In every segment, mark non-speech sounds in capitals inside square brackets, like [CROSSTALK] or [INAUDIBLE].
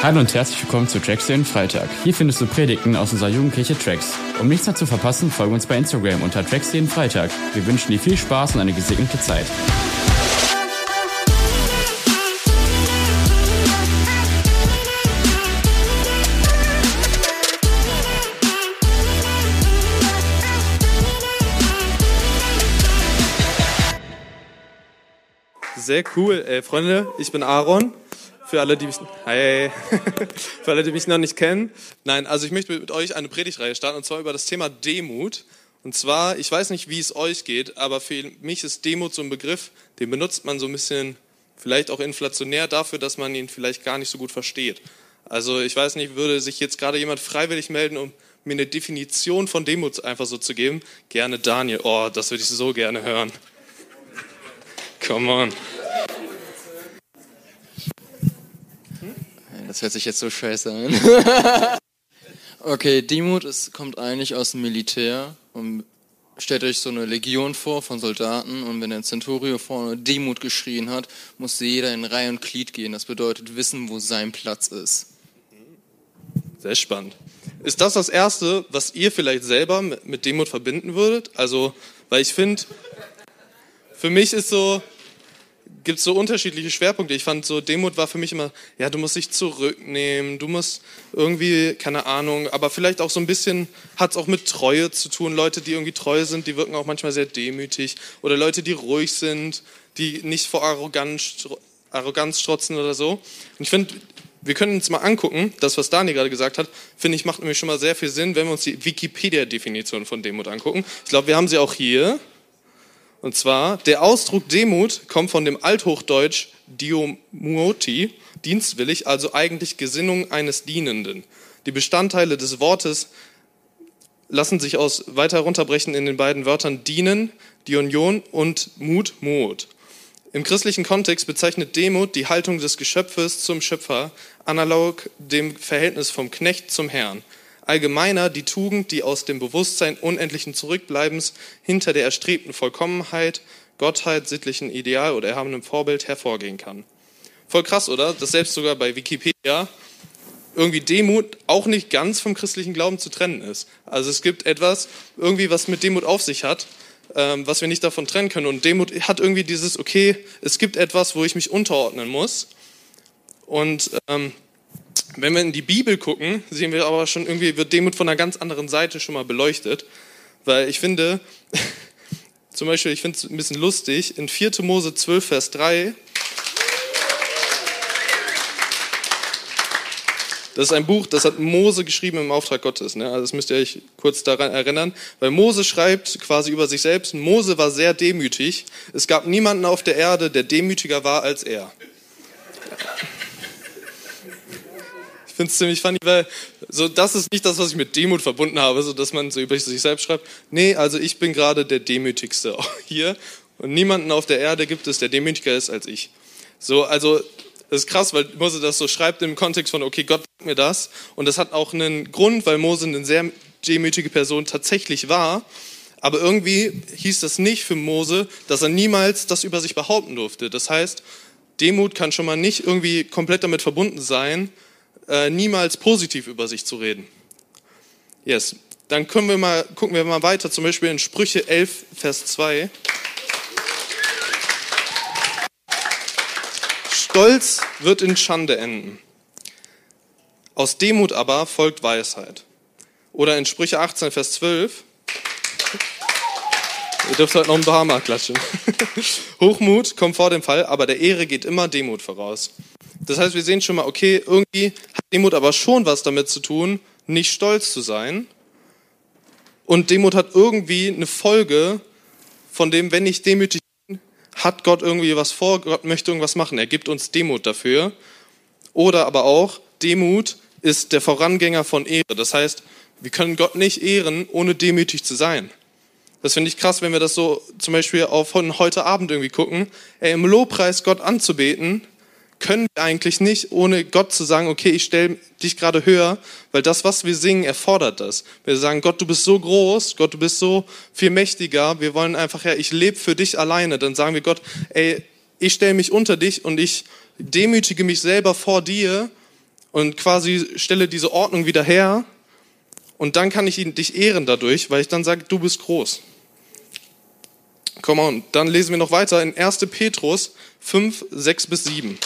Hallo und herzlich willkommen zu Tracks den Freitag. Hier findest du Predigten aus unserer Jugendkirche Tracks. Um nichts mehr zu verpassen, folge uns bei Instagram unter Tracks den Freitag. Wir wünschen dir viel Spaß und eine gesegnete Zeit. Sehr cool. Ey, Freunde, ich bin Aaron. Für alle, die mich, hi. [LAUGHS] Für alle, die mich noch nicht kennen. Nein, also ich möchte mit euch eine Predigtreihe starten und zwar über das Thema Demut. Und zwar, ich weiß nicht, wie es euch geht, aber für mich ist Demut so ein Begriff, den benutzt man so ein bisschen, vielleicht auch inflationär dafür, dass man ihn vielleicht gar nicht so gut versteht. Also ich weiß nicht, würde sich jetzt gerade jemand freiwillig melden, um mir eine Definition von Demut einfach so zu geben? Gerne Daniel. Oh, das würde ich so gerne hören. Come on. Das hört sich jetzt so scheiße an. [LAUGHS] okay, Demut ist, kommt eigentlich aus dem Militär. Und stellt euch so eine Legion vor von Soldaten und wenn ein Centurio vorne Demut geschrien hat, musste jeder in Reihe und Glied gehen. Das bedeutet wissen, wo sein Platz ist. Sehr spannend. Ist das das Erste, was ihr vielleicht selber mit Demut verbinden würdet? Also, weil ich finde, für mich ist so, gibt es so unterschiedliche Schwerpunkte. Ich fand so, Demut war für mich immer, ja, du musst dich zurücknehmen, du musst irgendwie, keine Ahnung, aber vielleicht auch so ein bisschen, hat es auch mit Treue zu tun. Leute, die irgendwie treu sind, die wirken auch manchmal sehr demütig. Oder Leute, die ruhig sind, die nicht vor Arroganz, Arroganz strotzen oder so. Und ich finde, wir können uns mal angucken, das, was Dani gerade gesagt hat, finde ich, macht nämlich schon mal sehr viel Sinn, wenn wir uns die Wikipedia-Definition von Demut angucken. Ich glaube, wir haben sie auch hier. Und zwar, der Ausdruck Demut kommt von dem Althochdeutsch Diomuoti, dienstwillig, also eigentlich Gesinnung eines Dienenden. Die Bestandteile des Wortes lassen sich aus weiter runterbrechen in den beiden Wörtern dienen, Dionion und Mut, Mut. Im christlichen Kontext bezeichnet Demut die Haltung des Geschöpfes zum Schöpfer, analog dem Verhältnis vom Knecht zum Herrn allgemeiner die Tugend, die aus dem Bewusstsein unendlichen Zurückbleibens hinter der erstrebten Vollkommenheit, Gottheit, sittlichen Ideal oder erhabenem Vorbild hervorgehen kann. Voll krass, oder? Das selbst sogar bei Wikipedia irgendwie Demut auch nicht ganz vom christlichen Glauben zu trennen ist. Also es gibt etwas, irgendwie, was mit Demut auf sich hat, ähm, was wir nicht davon trennen können. Und Demut hat irgendwie dieses, okay, es gibt etwas, wo ich mich unterordnen muss. Und ähm, wenn wir in die Bibel gucken, sehen wir aber schon irgendwie, wird Demut von einer ganz anderen Seite schon mal beleuchtet. Weil ich finde, [LAUGHS] zum Beispiel, ich finde es ein bisschen lustig, in 4. Mose 12, Vers 3, Das ist ein Buch, das hat Mose geschrieben im Auftrag Gottes. Ne? Also das müsst ihr euch kurz daran erinnern. Weil Mose schreibt quasi über sich selbst, Mose war sehr demütig. Es gab niemanden auf der Erde, der demütiger war als er finde es ziemlich funny, weil so das ist nicht das, was ich mit Demut verbunden habe, so dass man so über sich selbst schreibt. Nee, also ich bin gerade der demütigste [LAUGHS] hier und niemanden auf der Erde gibt es, der demütiger ist als ich. So, also das ist krass, weil Mose das so schreibt im Kontext von, okay, Gott sagt mir das. Und das hat auch einen Grund, weil Mose eine sehr demütige Person tatsächlich war. Aber irgendwie hieß das nicht für Mose, dass er niemals das über sich behaupten durfte. Das heißt, Demut kann schon mal nicht irgendwie komplett damit verbunden sein, äh, niemals positiv über sich zu reden. Yes. Dann können wir mal, gucken wir mal weiter, zum Beispiel in Sprüche 11, Vers 2. Stolz wird in Schande enden. Aus Demut aber folgt Weisheit. Oder in Sprüche 18, Vers 12. Ihr dürft heute noch ein Bahama klatschen. [LAUGHS] Hochmut kommt vor dem Fall, aber der Ehre geht immer Demut voraus. Das heißt, wir sehen schon mal, okay, irgendwie Demut aber schon was damit zu tun, nicht stolz zu sein. Und Demut hat irgendwie eine Folge von dem, wenn ich demütig bin, hat Gott irgendwie was vor, Gott möchte irgendwas machen. Er gibt uns Demut dafür. Oder aber auch, Demut ist der Vorangänger von Ehre. Das heißt, wir können Gott nicht ehren, ohne demütig zu sein. Das finde ich krass, wenn wir das so zum Beispiel auf von heute Abend irgendwie gucken. Ey, Im Lobpreis Gott anzubeten, können wir eigentlich nicht, ohne Gott zu sagen, okay, ich stelle dich gerade höher, weil das, was wir singen, erfordert das. Wir sagen, Gott, du bist so groß, Gott, du bist so viel mächtiger, wir wollen einfach, ja, ich lebe für dich alleine. Dann sagen wir Gott, ey, ich stelle mich unter dich und ich demütige mich selber vor dir und quasi stelle diese Ordnung wieder her und dann kann ich dich ehren dadurch, weil ich dann sage, du bist groß. Komm on, dann lesen wir noch weiter in 1. Petrus 5, 6 bis 7.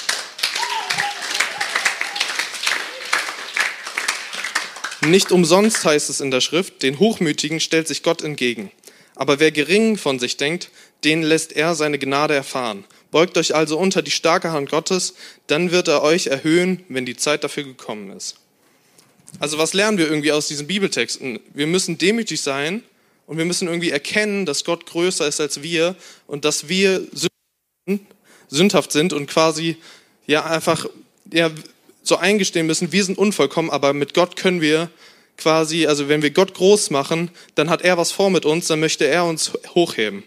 Nicht umsonst heißt es in der Schrift, den Hochmütigen stellt sich Gott entgegen. Aber wer gering von sich denkt, den lässt er seine Gnade erfahren. Beugt euch also unter die starke Hand Gottes, dann wird er euch erhöhen, wenn die Zeit dafür gekommen ist. Also was lernen wir irgendwie aus diesen Bibeltexten? Wir müssen demütig sein und wir müssen irgendwie erkennen, dass Gott größer ist als wir und dass wir sündhaft sind und quasi ja einfach ja, so eingestehen müssen, wir sind unvollkommen, aber mit Gott können wir quasi, also wenn wir Gott groß machen, dann hat er was vor mit uns, dann möchte er uns hochheben.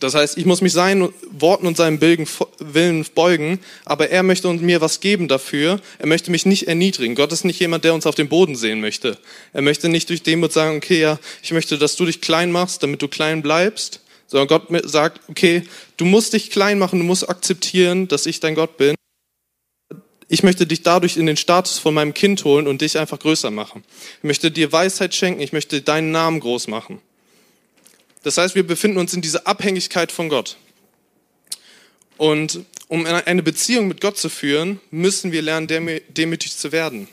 Das heißt, ich muss mich seinen Worten und seinem Willen beugen, aber er möchte mir was geben dafür. Er möchte mich nicht erniedrigen. Gott ist nicht jemand, der uns auf dem Boden sehen möchte. Er möchte nicht durch Demut sagen, okay, ja, ich möchte, dass du dich klein machst, damit du klein bleibst, sondern Gott sagt, okay, du musst dich klein machen, du musst akzeptieren, dass ich dein Gott bin. Ich möchte dich dadurch in den Status von meinem Kind holen und dich einfach größer machen. Ich möchte dir Weisheit schenken, ich möchte deinen Namen groß machen. Das heißt, wir befinden uns in dieser Abhängigkeit von Gott. Und um eine Beziehung mit Gott zu führen, müssen wir lernen, demütig zu werden.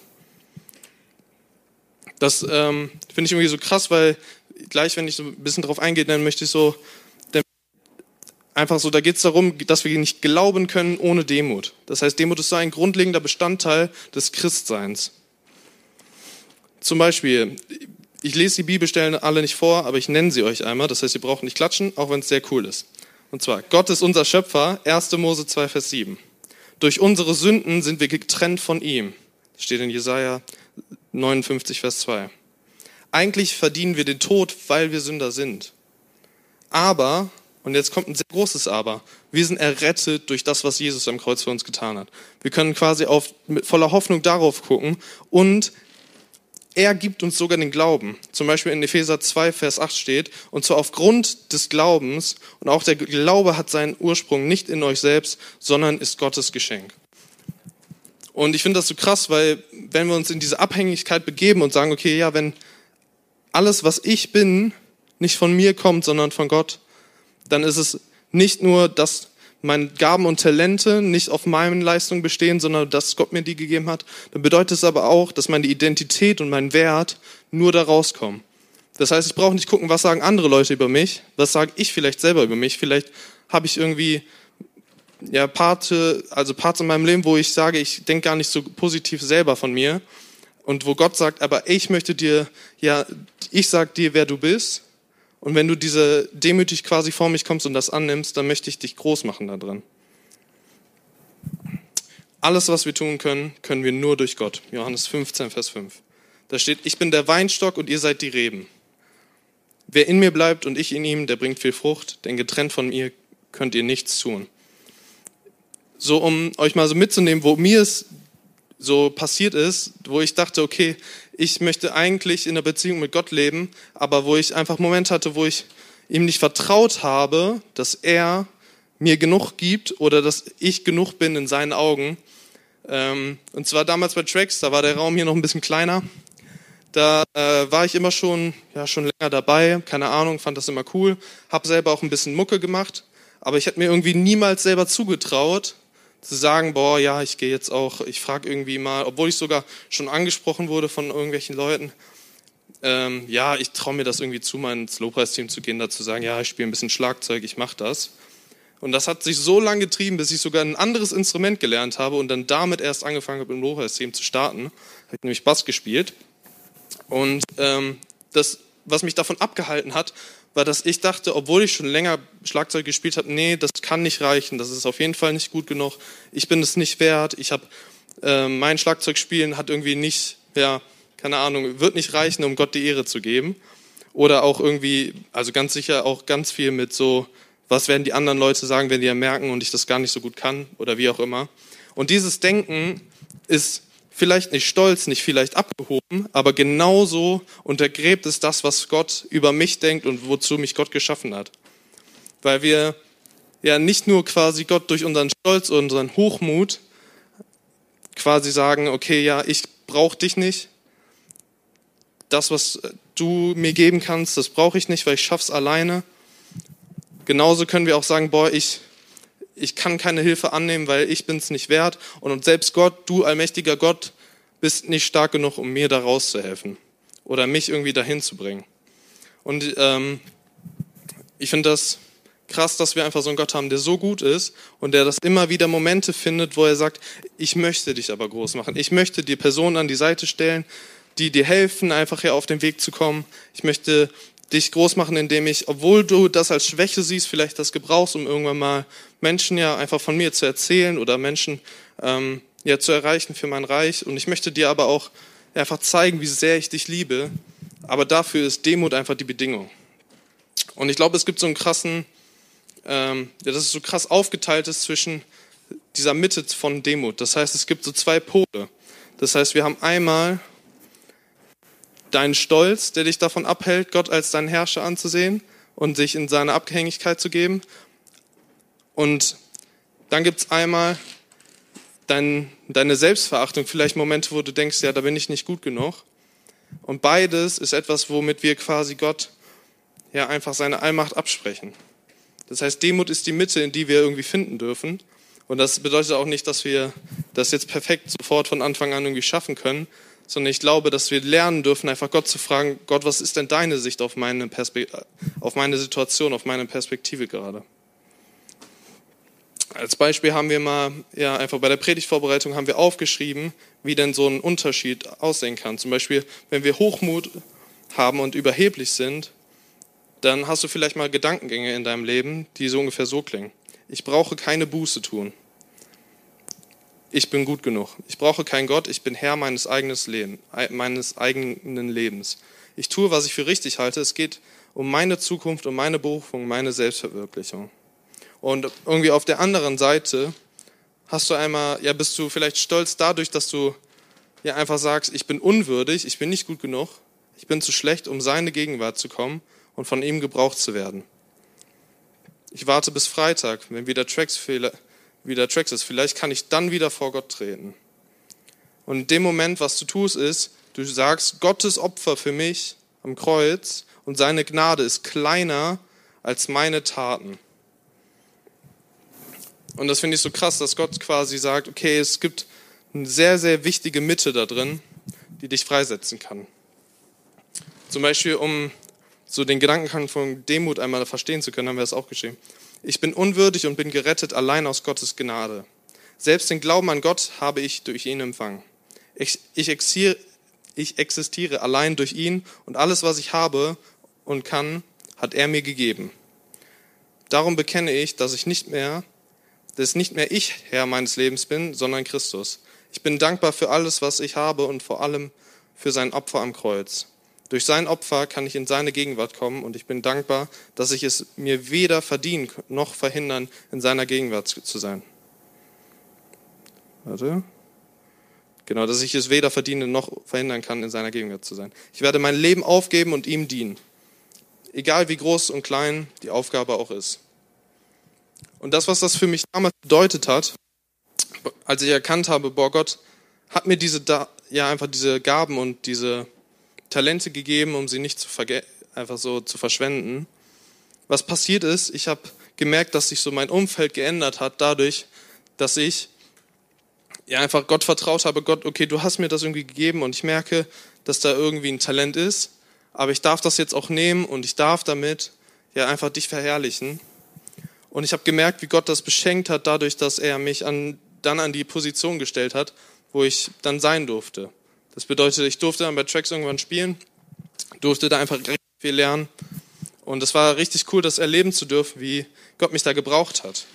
Das ähm, finde ich irgendwie so krass, weil gleich, wenn ich so ein bisschen drauf eingehe, dann möchte ich so einfach so, da geht es darum, dass wir nicht glauben können ohne Demut. Das heißt, Demut ist so ein grundlegender Bestandteil des Christseins. Zum Beispiel, ich lese die Bibelstellen alle nicht vor, aber ich nenne sie euch einmal. Das heißt, ihr braucht nicht klatschen, auch wenn es sehr cool ist. Und zwar, Gott ist unser Schöpfer, 1. Mose 2, Vers 7. Durch unsere Sünden sind wir getrennt von ihm. Das steht in Jesaja 59, Vers 2. Eigentlich verdienen wir den Tod, weil wir Sünder sind. Aber, und jetzt kommt ein sehr großes Aber, wir sind errettet durch das, was Jesus am Kreuz für uns getan hat. Wir können quasi auf, mit voller Hoffnung darauf gucken und er gibt uns sogar den Glauben. Zum Beispiel in Epheser 2, Vers 8 steht, und zwar aufgrund des Glaubens, und auch der Glaube hat seinen Ursprung nicht in euch selbst, sondern ist Gottes Geschenk. Und ich finde das so krass, weil wenn wir uns in diese Abhängigkeit begeben und sagen, okay, ja, wenn alles, was ich bin, nicht von mir kommt, sondern von Gott, dann ist es nicht nur das, meine Gaben und Talente nicht auf meinen Leistungen bestehen, sondern dass Gott mir die gegeben hat, dann bedeutet es aber auch, dass meine Identität und mein Wert nur da rauskommen. Das heißt, ich brauche nicht gucken, was sagen andere Leute über mich, was sage ich vielleicht selber über mich. Vielleicht habe ich irgendwie ja Parte, also Parts in meinem Leben, wo ich sage, ich denke gar nicht so positiv selber von mir und wo Gott sagt, aber ich möchte dir ja, ich sag dir, wer du bist und wenn du diese demütig quasi vor mich kommst und das annimmst, dann möchte ich dich groß machen da drin. Alles, was wir tun können, können wir nur durch Gott. Johannes 15, Vers 5. Da steht, ich bin der Weinstock und ihr seid die Reben. Wer in mir bleibt und ich in ihm, der bringt viel Frucht, denn getrennt von mir könnt ihr nichts tun. So, um euch mal so mitzunehmen, wo mir es so passiert ist, wo ich dachte, okay, ich möchte eigentlich in der Beziehung mit Gott leben, aber wo ich einfach einen Moment hatte, wo ich ihm nicht vertraut habe, dass er mir genug gibt oder dass ich genug bin in seinen Augen. Ähm, und zwar damals bei Tracks, da war der Raum hier noch ein bisschen kleiner. Da äh, war ich immer schon, ja, schon länger dabei, keine Ahnung, fand das immer cool, habe selber auch ein bisschen Mucke gemacht, aber ich hätte mir irgendwie niemals selber zugetraut, zu sagen, boah, ja, ich gehe jetzt auch, ich frage irgendwie mal, obwohl ich sogar schon angesprochen wurde von irgendwelchen Leuten, ähm, ja, ich traue mir das irgendwie zu, mal ins Lobpreisteam zu gehen, da zu sagen, ja, ich spiele ein bisschen Schlagzeug, ich mache das. Und das hat sich so lange getrieben, bis ich sogar ein anderes Instrument gelernt habe und dann damit erst angefangen habe, im Lobpreisteam zu starten. Habe nämlich Bass gespielt. Und ähm, das, was mich davon abgehalten hat, war, dass ich dachte, obwohl ich schon länger Schlagzeug gespielt habe, nee, das kann nicht reichen, das ist auf jeden Fall nicht gut genug, ich bin es nicht wert, ich habe äh, mein Schlagzeugspielen hat irgendwie nicht, ja, keine Ahnung, wird nicht reichen, um Gott die Ehre zu geben. Oder auch irgendwie, also ganz sicher auch ganz viel mit so, was werden die anderen Leute sagen, wenn die ja merken und ich das gar nicht so gut kann oder wie auch immer. Und dieses Denken ist vielleicht nicht stolz, nicht vielleicht abgehoben, aber genauso untergräbt es das, was Gott über mich denkt und wozu mich Gott geschaffen hat. Weil wir ja nicht nur quasi Gott durch unseren Stolz, unseren Hochmut quasi sagen, okay, ja, ich brauche dich nicht. Das, was du mir geben kannst, das brauche ich nicht, weil ich schaff's alleine. Genauso können wir auch sagen, boah, ich, ich kann keine Hilfe annehmen, weil ich bin's nicht wert. Und selbst Gott, du allmächtiger Gott, bist nicht stark genug, um mir da rauszuhelfen oder mich irgendwie dahin zu bringen. Und ähm, ich finde das krass, dass wir einfach so einen Gott haben, der so gut ist und der das immer wieder Momente findet, wo er sagt, ich möchte dich aber groß machen. Ich möchte dir Personen an die Seite stellen, die dir helfen, einfach hier auf den Weg zu kommen. Ich möchte dich groß machen, indem ich, obwohl du das als Schwäche siehst, vielleicht das gebrauchst, um irgendwann mal Menschen ja einfach von mir zu erzählen oder Menschen ähm, ja zu erreichen für mein Reich. Und ich möchte dir aber auch einfach zeigen, wie sehr ich dich liebe. Aber dafür ist Demut einfach die Bedingung. Und ich glaube, es gibt so einen krassen ähm, ja, dass es so krass aufgeteilt ist zwischen dieser Mitte von Demut. Das heißt, es gibt so zwei Pole. Das heißt, wir haben einmal deinen Stolz, der dich davon abhält, Gott als deinen Herrscher anzusehen und sich in seine Abhängigkeit zu geben. Und dann gibt es einmal dein, deine Selbstverachtung, vielleicht Momente, wo du denkst, ja, da bin ich nicht gut genug. Und beides ist etwas, womit wir quasi Gott ja einfach seine Allmacht absprechen. Das heißt, Demut ist die Mitte, in die wir irgendwie finden dürfen. Und das bedeutet auch nicht, dass wir das jetzt perfekt sofort von Anfang an irgendwie schaffen können, sondern ich glaube, dass wir lernen dürfen, einfach Gott zu fragen, Gott, was ist denn deine Sicht auf meine, auf meine Situation, auf meine Perspektive gerade? Als Beispiel haben wir mal, ja, einfach bei der Predigtvorbereitung haben wir aufgeschrieben, wie denn so ein Unterschied aussehen kann. Zum Beispiel, wenn wir Hochmut haben und überheblich sind, dann hast du vielleicht mal Gedankengänge in deinem Leben, die so ungefähr so klingen. Ich brauche keine Buße tun. Ich bin gut genug. Ich brauche keinen Gott. Ich bin Herr meines eigenen, Leben, meines eigenen Lebens. Ich tue, was ich für richtig halte. Es geht um meine Zukunft, um meine Berufung, meine Selbstverwirklichung. Und irgendwie auf der anderen Seite hast du einmal, ja, bist du vielleicht stolz dadurch, dass du ja einfach sagst, ich bin unwürdig, ich bin nicht gut genug, ich bin zu schlecht, um seine Gegenwart zu kommen und von ihm gebraucht zu werden. Ich warte bis Freitag, wenn wieder Tracks, wieder Tracks ist. Vielleicht kann ich dann wieder vor Gott treten. Und in dem Moment, was du tust, ist, du sagst, Gottes Opfer für mich am Kreuz und seine Gnade ist kleiner als meine Taten. Und das finde ich so krass, dass Gott quasi sagt, okay, es gibt eine sehr, sehr wichtige Mitte da drin, die dich freisetzen kann. Zum Beispiel, um so den Gedankengang von Demut einmal verstehen zu können, haben wir das auch geschrieben. Ich bin unwürdig und bin gerettet allein aus Gottes Gnade. Selbst den Glauben an Gott habe ich durch ihn empfangen. Ich, ich, existiere, ich existiere allein durch ihn und alles, was ich habe und kann, hat er mir gegeben. Darum bekenne ich, dass ich nicht mehr, dass nicht mehr ich Herr meines Lebens bin, sondern Christus. Ich bin dankbar für alles, was ich habe und vor allem für sein Opfer am Kreuz. Durch sein Opfer kann ich in seine Gegenwart kommen und ich bin dankbar, dass ich es mir weder verdienen noch verhindern, in seiner Gegenwart zu sein. Warte. Genau, dass ich es weder verdienen noch verhindern kann, in seiner Gegenwart zu sein. Ich werde mein Leben aufgeben und ihm dienen. Egal wie groß und klein die Aufgabe auch ist. Und das, was das für mich damals bedeutet hat, als ich erkannt habe, boah, Gott hat mir diese, ja, einfach diese Gaben und diese Talente gegeben, um sie nicht zu einfach so zu verschwenden. Was passiert ist, ich habe gemerkt, dass sich so mein Umfeld geändert hat, dadurch, dass ich ja einfach Gott vertraut habe. Gott, okay, du hast mir das irgendwie gegeben und ich merke, dass da irgendwie ein Talent ist, aber ich darf das jetzt auch nehmen und ich darf damit ja einfach dich verherrlichen. Und ich habe gemerkt, wie Gott das beschenkt hat, dadurch, dass er mich an, dann an die Position gestellt hat, wo ich dann sein durfte. Das bedeutet, ich durfte dann bei Tracks irgendwann spielen, durfte da einfach richtig viel lernen. Und es war richtig cool, das erleben zu dürfen, wie Gott mich da gebraucht hat.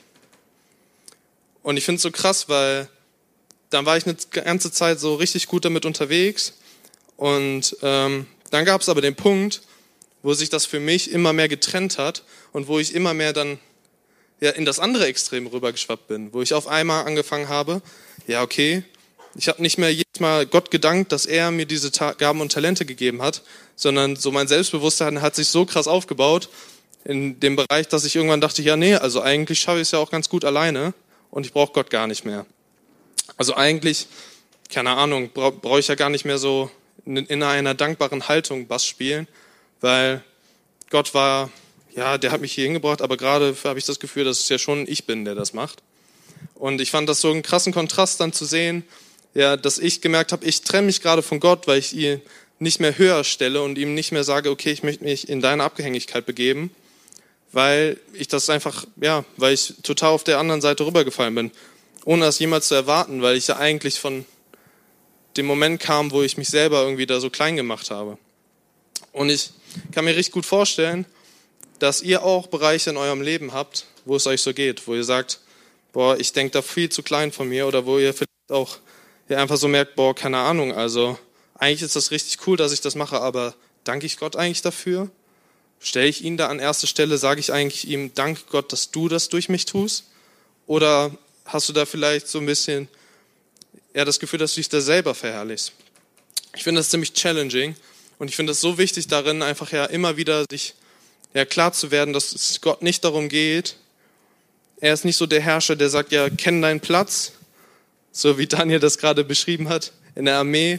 Und ich finde es so krass, weil dann war ich eine ganze Zeit so richtig gut damit unterwegs. Und ähm, dann gab es aber den Punkt, wo sich das für mich immer mehr getrennt hat und wo ich immer mehr dann ja, in das andere Extrem rübergeschwappt bin, wo ich auf einmal angefangen habe, ja okay, ich habe nicht mehr jedes Mal Gott gedankt, dass er mir diese Gaben und Talente gegeben hat, sondern so mein Selbstbewusstsein hat sich so krass aufgebaut in dem Bereich, dass ich irgendwann dachte, ja nee, also eigentlich schaffe ich es ja auch ganz gut alleine und ich brauche Gott gar nicht mehr. Also eigentlich keine Ahnung, brauche brauch ich ja gar nicht mehr so in, in einer dankbaren Haltung Bass spielen, weil Gott war, ja, der hat mich hier hingebracht, aber gerade habe ich das Gefühl, dass es ja schon ich bin, der das macht. Und ich fand das so einen krassen Kontrast dann zu sehen, ja, dass ich gemerkt habe, ich trenne mich gerade von Gott, weil ich ihn nicht mehr höher stelle und ihm nicht mehr sage, okay, ich möchte mich in deine Abhängigkeit begeben, weil ich das einfach, ja, weil ich total auf der anderen Seite rübergefallen bin, ohne das jemals zu erwarten, weil ich ja eigentlich von dem Moment kam, wo ich mich selber irgendwie da so klein gemacht habe. Und ich kann mir richtig gut vorstellen, dass ihr auch Bereiche in eurem Leben habt, wo es euch so geht, wo ihr sagt, boah, ich denke da viel zu klein von mir oder wo ihr vielleicht auch ja, einfach so merkt, boah, keine Ahnung, also eigentlich ist das richtig cool, dass ich das mache, aber danke ich Gott eigentlich dafür? Stelle ich ihn da an erste Stelle, sage ich eigentlich ihm, danke Gott, dass du das durch mich tust? Oder hast du da vielleicht so ein bisschen ja, das Gefühl, dass du dich da selber verherrlichst? Ich finde das ziemlich challenging und ich finde es so wichtig darin, einfach ja immer wieder sich ja, klar zu werden, dass es Gott nicht darum geht, er ist nicht so der Herrscher, der sagt, ja, kenn deinen Platz, so wie Daniel das gerade beschrieben hat in der Armee.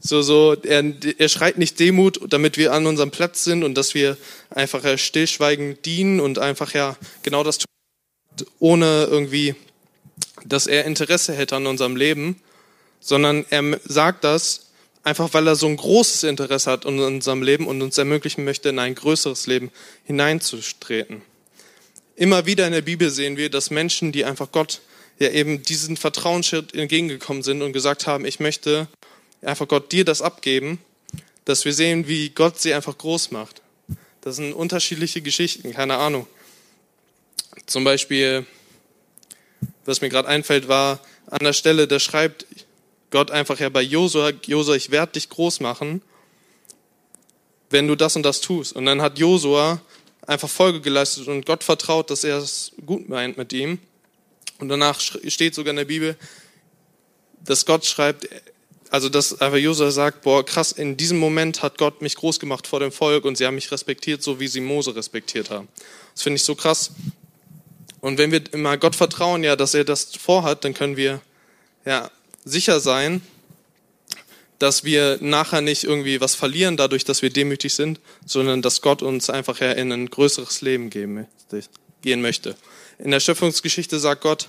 So, so, er, er schreit nicht Demut, damit wir an unserem Platz sind und dass wir einfach ja, stillschweigend dienen und einfach ja genau das tun, ohne irgendwie, dass er Interesse hätte an unserem Leben, sondern er sagt das einfach, weil er so ein großes Interesse hat an unserem Leben und uns ermöglichen möchte, in ein größeres Leben hineinzutreten. Immer wieder in der Bibel sehen wir, dass Menschen, die einfach Gott ja eben diesen Vertrauensschritt entgegengekommen sind und gesagt haben, ich möchte einfach Gott dir das abgeben, dass wir sehen, wie Gott sie einfach groß macht. Das sind unterschiedliche Geschichten, keine Ahnung. Zum Beispiel, was mir gerade einfällt, war an der Stelle, da schreibt Gott einfach ja bei Josua, Josua, ich werde dich groß machen, wenn du das und das tust. Und dann hat Josua einfach Folge geleistet und Gott vertraut, dass er es gut meint mit ihm. Und danach steht sogar in der Bibel, dass Gott schreibt, also dass einfach Josua sagt, boah, krass, in diesem Moment hat Gott mich groß gemacht vor dem Volk und sie haben mich respektiert, so wie sie Mose respektiert haben. Das finde ich so krass. Und wenn wir immer Gott vertrauen, ja, dass er das vorhat, dann können wir ja sicher sein, dass wir nachher nicht irgendwie was verlieren dadurch, dass wir demütig sind, sondern dass Gott uns einfach ja in ein größeres Leben gehen möchte. In der Schöpfungsgeschichte sagt Gott,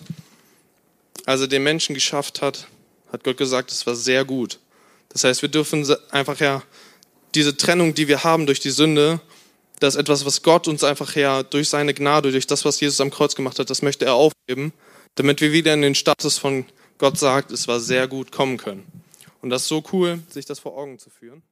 als er den Menschen geschafft hat, hat Gott gesagt, es war sehr gut. Das heißt, wir dürfen einfach ja diese Trennung, die wir haben durch die Sünde, das ist etwas, was Gott uns einfach ja durch seine Gnade, durch das, was Jesus am Kreuz gemacht hat, das möchte er aufgeben, damit wir wieder in den Status von Gott sagt, es war sehr gut kommen können. Und das ist so cool, sich das vor Augen zu führen.